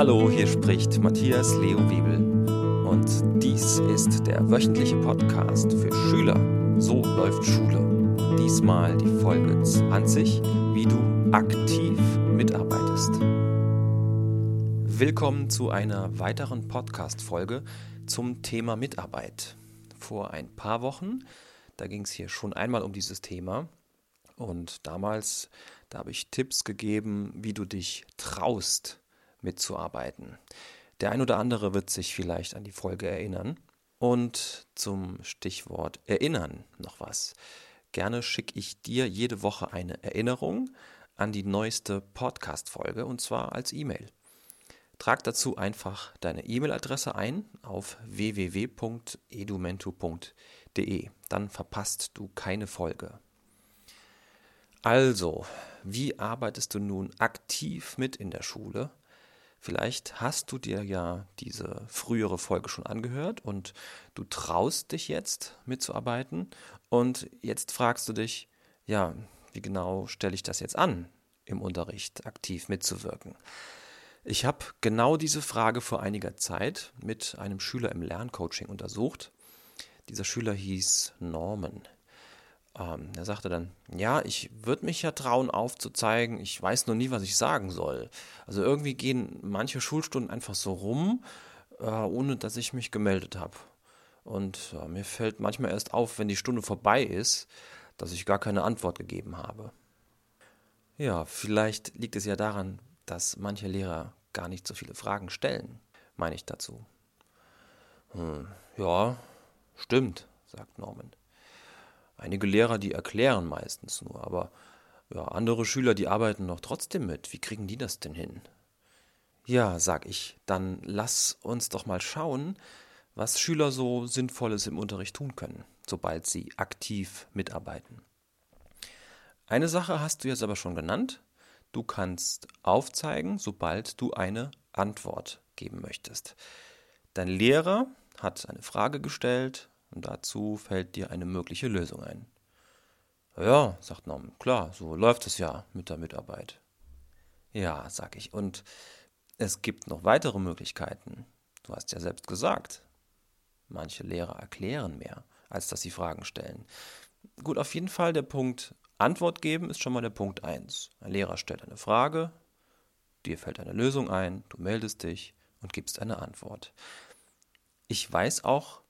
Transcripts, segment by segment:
Hallo, hier spricht Matthias Leo Wiebel und dies ist der wöchentliche Podcast für Schüler. So läuft Schule. Diesmal die Folge 20, wie du aktiv mitarbeitest. Willkommen zu einer weiteren Podcast-Folge zum Thema Mitarbeit. Vor ein paar Wochen, da ging es hier schon einmal um dieses Thema und damals, da habe ich Tipps gegeben, wie du dich traust, mitzuarbeiten. Der ein oder andere wird sich vielleicht an die Folge erinnern. Und zum Stichwort Erinnern noch was. Gerne schicke ich dir jede Woche eine Erinnerung an die neueste Podcast-Folge und zwar als E-Mail. Trag dazu einfach deine E-Mail-Adresse ein auf www.edumento.de. Dann verpasst du keine Folge. Also, wie arbeitest du nun aktiv mit in der Schule? Vielleicht hast du dir ja diese frühere Folge schon angehört und du traust dich jetzt mitzuarbeiten und jetzt fragst du dich, ja, wie genau stelle ich das jetzt an, im Unterricht aktiv mitzuwirken? Ich habe genau diese Frage vor einiger Zeit mit einem Schüler im Lerncoaching untersucht. Dieser Schüler hieß Norman. Ähm, er sagte dann, ja, ich würde mich ja trauen aufzuzeigen, ich weiß nur nie, was ich sagen soll. Also irgendwie gehen manche Schulstunden einfach so rum, äh, ohne dass ich mich gemeldet habe. Und äh, mir fällt manchmal erst auf, wenn die Stunde vorbei ist, dass ich gar keine Antwort gegeben habe. Ja, vielleicht liegt es ja daran, dass manche Lehrer gar nicht so viele Fragen stellen, meine ich dazu. Hm, ja, stimmt, sagt Norman. Einige Lehrer, die erklären meistens nur, aber ja, andere Schüler, die arbeiten noch trotzdem mit. Wie kriegen die das denn hin? Ja, sag ich, dann lass uns doch mal schauen, was Schüler so Sinnvolles im Unterricht tun können, sobald sie aktiv mitarbeiten. Eine Sache hast du jetzt aber schon genannt. Du kannst aufzeigen, sobald du eine Antwort geben möchtest. Dein Lehrer hat eine Frage gestellt und dazu fällt dir eine mögliche Lösung ein. Ja, sagt Norman, klar, so läuft es ja mit der Mitarbeit. Ja, sag ich, und es gibt noch weitere Möglichkeiten. Du hast ja selbst gesagt, manche Lehrer erklären mehr, als dass sie Fragen stellen. Gut, auf jeden Fall der Punkt Antwort geben ist schon mal der Punkt 1. Ein Lehrer stellt eine Frage, dir fällt eine Lösung ein, du meldest dich und gibst eine Antwort. Ich weiß auch,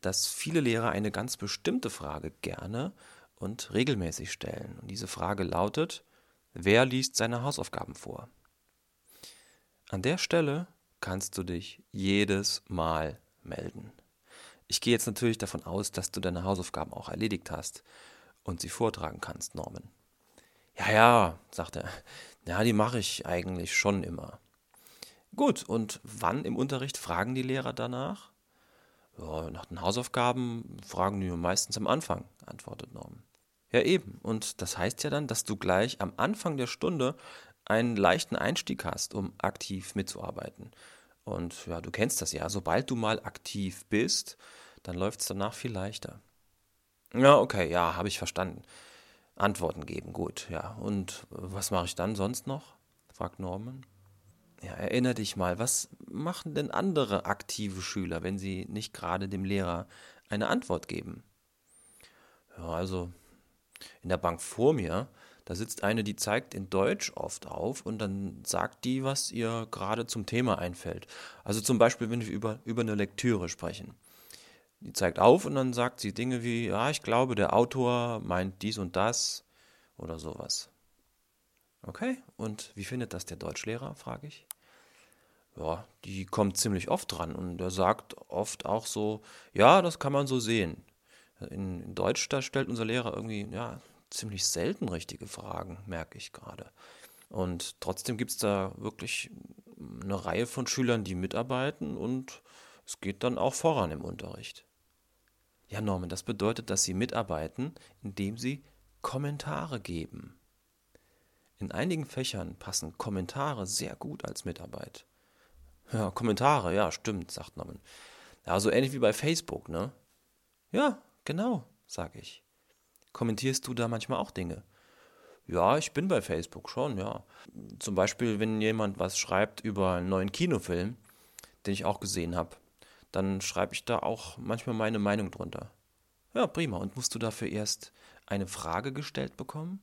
dass viele Lehrer eine ganz bestimmte Frage gerne und regelmäßig stellen. Und diese Frage lautet, wer liest seine Hausaufgaben vor? An der Stelle kannst du dich jedes Mal melden. Ich gehe jetzt natürlich davon aus, dass du deine Hausaufgaben auch erledigt hast und sie vortragen kannst, Norman. Ja, ja, sagt er. Ja, die mache ich eigentlich schon immer. Gut, und wann im Unterricht fragen die Lehrer danach? Ja, nach den Hausaufgaben fragen die meistens am Anfang, antwortet Norm. Ja, eben. Und das heißt ja dann, dass du gleich am Anfang der Stunde einen leichten Einstieg hast, um aktiv mitzuarbeiten. Und ja, du kennst das ja. Sobald du mal aktiv bist, dann läuft es danach viel leichter. Ja, okay, ja, habe ich verstanden. Antworten geben, gut, ja. Und was mache ich dann sonst noch? fragt Norman. Ja, erinnere dich mal, was machen denn andere aktive Schüler, wenn sie nicht gerade dem Lehrer eine Antwort geben? Ja, also in der Bank vor mir, da sitzt eine, die zeigt in Deutsch oft auf und dann sagt die, was ihr gerade zum Thema einfällt. Also zum Beispiel, wenn wir über, über eine Lektüre sprechen. Die zeigt auf und dann sagt sie Dinge wie, ja, ich glaube, der Autor meint dies und das oder sowas. Okay, und wie findet das der Deutschlehrer, frage ich. Ja, die kommt ziemlich oft dran und er sagt oft auch so, ja, das kann man so sehen. In, in Deutsch, da stellt unser Lehrer irgendwie, ja, ziemlich selten richtige Fragen, merke ich gerade. Und trotzdem gibt es da wirklich eine Reihe von Schülern, die mitarbeiten und es geht dann auch voran im Unterricht. Ja, Norman, das bedeutet, dass sie mitarbeiten, indem sie Kommentare geben. In einigen Fächern passen Kommentare sehr gut als Mitarbeit. Ja, Kommentare, ja, stimmt, sagt Norman. Ja, so ähnlich wie bei Facebook, ne? Ja, genau, sage ich. Kommentierst du da manchmal auch Dinge? Ja, ich bin bei Facebook schon, ja. Zum Beispiel, wenn jemand was schreibt über einen neuen Kinofilm, den ich auch gesehen habe, dann schreibe ich da auch manchmal meine Meinung drunter. Ja, prima. Und musst du dafür erst eine Frage gestellt bekommen?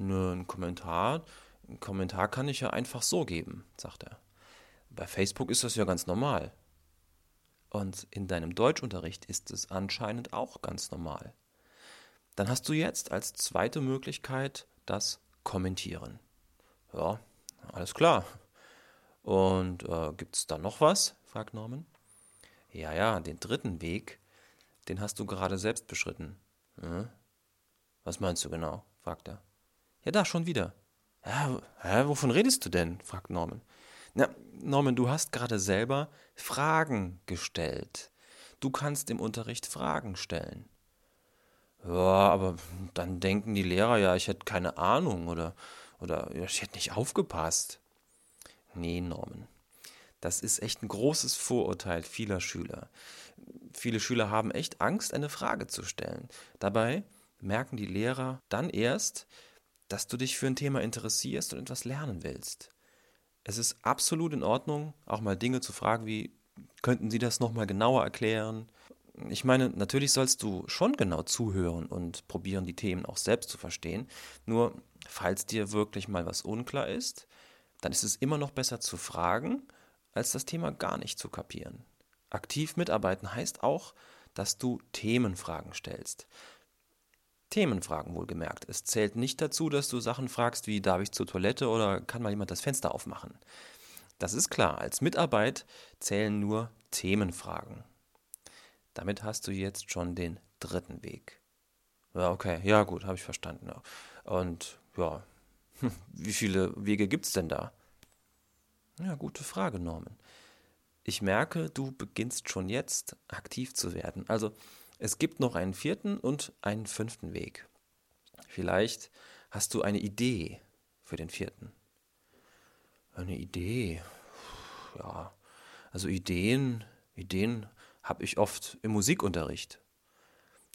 Nö, ein Kommentar. Ein Kommentar kann ich ja einfach so geben, sagt er. Bei Facebook ist das ja ganz normal. Und in deinem Deutschunterricht ist es anscheinend auch ganz normal. Dann hast du jetzt als zweite Möglichkeit das Kommentieren. Ja, alles klar. Und äh, gibt es da noch was? fragt Norman. Ja, ja, den dritten Weg, den hast du gerade selbst beschritten. Hm? Was meinst du genau? fragt er. Ja, da schon wieder. Ja, hä, wovon redest du denn? fragt Norman. Na, Norman, du hast gerade selber Fragen gestellt. Du kannst im Unterricht Fragen stellen. Ja, aber dann denken die Lehrer ja, ich hätte keine Ahnung oder, oder ich hätte nicht aufgepasst. Nee, Norman. Das ist echt ein großes Vorurteil vieler Schüler. Viele Schüler haben echt Angst, eine Frage zu stellen. Dabei merken die Lehrer dann erst, dass du dich für ein Thema interessierst und etwas lernen willst. Es ist absolut in Ordnung, auch mal Dinge zu fragen wie, könnten Sie das nochmal genauer erklären? ich meine, natürlich sollst du schon genau zuhören und probieren, die Themen auch selbst zu verstehen. Nur, falls dir wirklich mal was unklar ist, dann ist es immer noch besser zu fragen, als das Thema gar nicht zu kapieren. Aktiv mitarbeiten heißt auch, dass du Themenfragen stellst. Themenfragen wohlgemerkt. Es zählt nicht dazu, dass du Sachen fragst wie darf ich zur Toilette oder kann mal jemand das Fenster aufmachen. Das ist klar, als Mitarbeit zählen nur Themenfragen. Damit hast du jetzt schon den dritten Weg. Ja, okay, ja gut, habe ich verstanden. Und ja, wie viele Wege gibt es denn da? Ja, gute Frage, Norman. Ich merke, du beginnst schon jetzt aktiv zu werden. Also es gibt noch einen vierten und einen fünften Weg. Vielleicht hast du eine Idee für den vierten. Eine Idee. Ja, also Ideen, Ideen habe ich oft im Musikunterricht.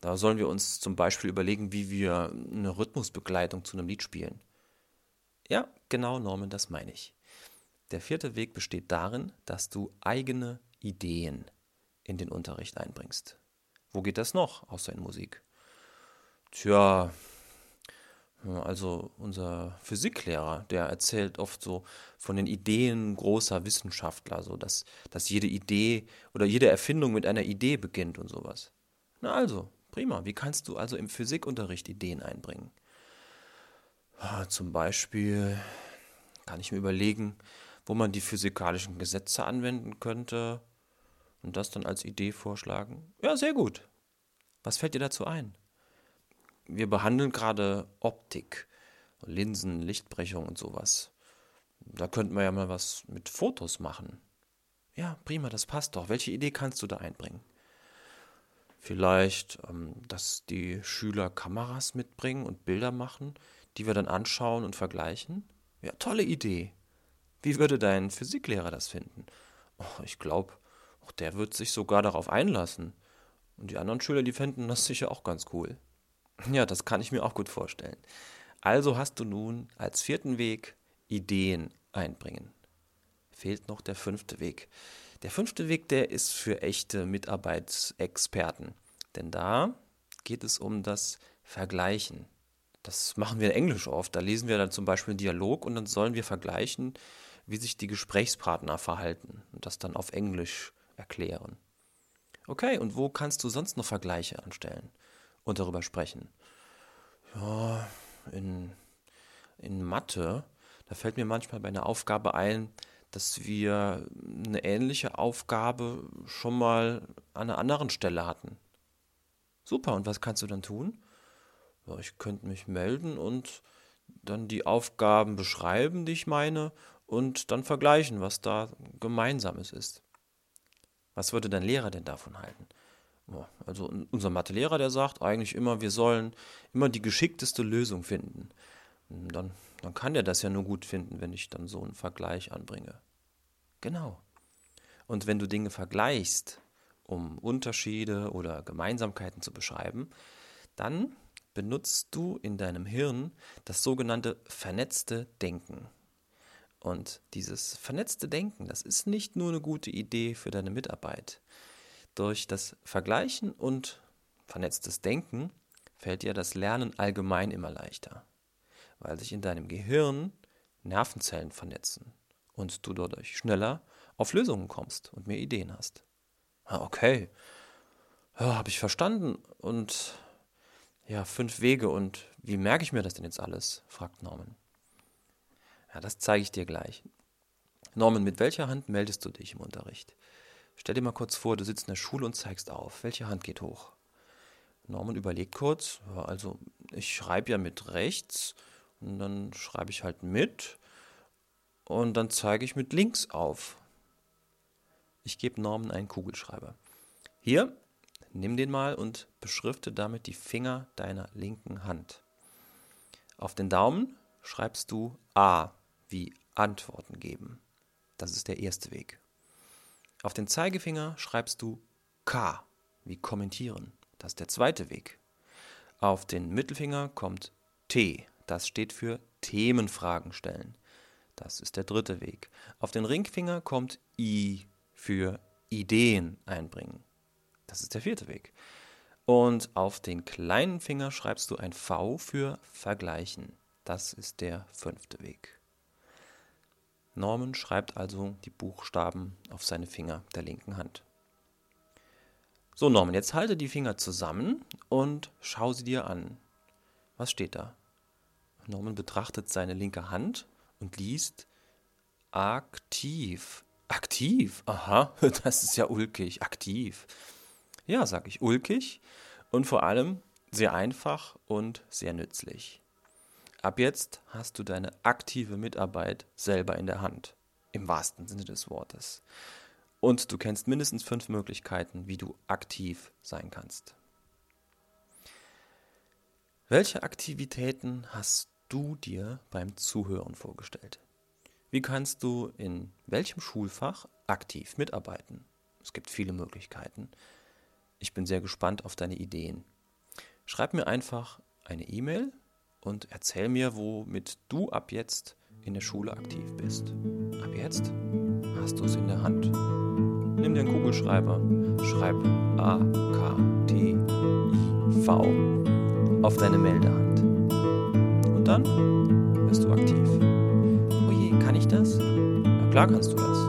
Da sollen wir uns zum Beispiel überlegen, wie wir eine Rhythmusbegleitung zu einem Lied spielen. Ja, genau, Norman, das meine ich. Der vierte Weg besteht darin, dass du eigene Ideen in den Unterricht einbringst. Wo geht das noch, außer in Musik? Tja, also unser Physiklehrer, der erzählt oft so von den Ideen großer Wissenschaftler, so dass, dass jede Idee oder jede Erfindung mit einer Idee beginnt und sowas. Na also, prima. Wie kannst du also im Physikunterricht Ideen einbringen? Zum Beispiel kann ich mir überlegen, wo man die physikalischen Gesetze anwenden könnte und das dann als Idee vorschlagen. Ja, sehr gut. Was fällt dir dazu ein? wir behandeln gerade Optik, Linsen, Lichtbrechung und sowas. Da könnten wir ja mal was mit Fotos machen. Ja, prima, das passt doch. Welche Idee kannst du da einbringen? Vielleicht, ähm, dass die Schüler Kameras mitbringen und Bilder machen, die wir dann anschauen und vergleichen? Ja, tolle Idee. Wie würde dein Physiklehrer das finden? Oh, ich glaube, der wird sich sogar darauf einlassen. Und die anderen Schüler, die fänden das sicher auch ganz cool. Ja, das kann ich mir auch gut vorstellen. Also hast du nun als vierten Weg Ideen einbringen. Fehlt noch der fünfte Weg. Der fünfte Weg, der ist für echte Mitarbeitsexperten. Denn da geht es um das Vergleichen. Das machen wir in Englisch oft. Da lesen wir dann zum Beispiel einen Dialog und dann sollen wir vergleichen, wie sich die Gesprächspartner verhalten und das dann auf Englisch erklären. Okay, und wo kannst du sonst noch Vergleiche anstellen? und darüber sprechen. Ja, in, in Mathe, da fällt mir manchmal bei einer Aufgabe ein, dass wir eine ähnliche Aufgabe schon mal an einer anderen Stelle hatten. Super, und was kannst du dann tun? Ja, ich könnte mich melden und dann die Aufgaben beschreiben, die ich meine, und dann vergleichen, was da Gemeinsames ist. Was würde dein Lehrer denn davon halten? Also unser Mathelehrer, der sagt eigentlich immer, wir sollen immer die geschickteste Lösung finden. Dann, dann kann der das ja nur gut finden, wenn ich dann so einen Vergleich anbringe. Genau. Und wenn du Dinge vergleichst, um Unterschiede oder Gemeinsamkeiten zu beschreiben, dann benutzt du in deinem Hirn das sogenannte vernetzte Denken. Und dieses vernetzte Denken, das ist nicht nur eine gute Idee für deine Mitarbeit. Durch das Vergleichen und vernetztes Denken fällt dir das Lernen allgemein immer leichter, weil sich in deinem Gehirn Nervenzellen vernetzen und du dadurch schneller auf Lösungen kommst und mehr Ideen hast. Ah, okay, ja, habe ich verstanden. Und ja, fünf Wege und wie merke ich mir das denn jetzt alles? fragt Norman. Ja, das zeige ich dir gleich. Norman, mit welcher Hand meldest du dich im Unterricht? Stell dir mal kurz vor, du sitzt in der Schule und zeigst auf. Welche Hand geht hoch? Norman überlegt kurz. Also, ich schreibe ja mit rechts und dann schreibe ich halt mit und dann zeige ich mit links auf. Ich gebe Norman einen Kugelschreiber. Hier, nimm den mal und beschrifte damit die Finger deiner linken Hand. Auf den Daumen schreibst du A wie Antworten geben. Das ist der erste Weg. Auf den Zeigefinger schreibst du K wie kommentieren. Das ist der zweite Weg. Auf den Mittelfinger kommt T. Das steht für Themenfragen stellen. Das ist der dritte Weg. Auf den Ringfinger kommt I für Ideen einbringen. Das ist der vierte Weg. Und auf den kleinen Finger schreibst du ein V für Vergleichen. Das ist der fünfte Weg. Norman schreibt also die Buchstaben auf seine Finger der linken Hand. So, Norman, jetzt halte die Finger zusammen und schau sie dir an. Was steht da? Norman betrachtet seine linke Hand und liest aktiv. Aktiv? Aha, das ist ja ulkig. Aktiv. Ja, sag ich, ulkig und vor allem sehr einfach und sehr nützlich. Ab jetzt hast du deine aktive Mitarbeit selber in der Hand, im wahrsten Sinne des Wortes. Und du kennst mindestens fünf Möglichkeiten, wie du aktiv sein kannst. Welche Aktivitäten hast du dir beim Zuhören vorgestellt? Wie kannst du in welchem Schulfach aktiv mitarbeiten? Es gibt viele Möglichkeiten. Ich bin sehr gespannt auf deine Ideen. Schreib mir einfach eine E-Mail und erzähl mir, womit du ab jetzt in der Schule aktiv bist. Ab jetzt hast du es in der Hand. Nimm dir einen Kugelschreiber, schreib A, K, T, I, V auf deine Meldehand. Und dann bist du aktiv. Oje, kann ich das? Na klar kannst du das.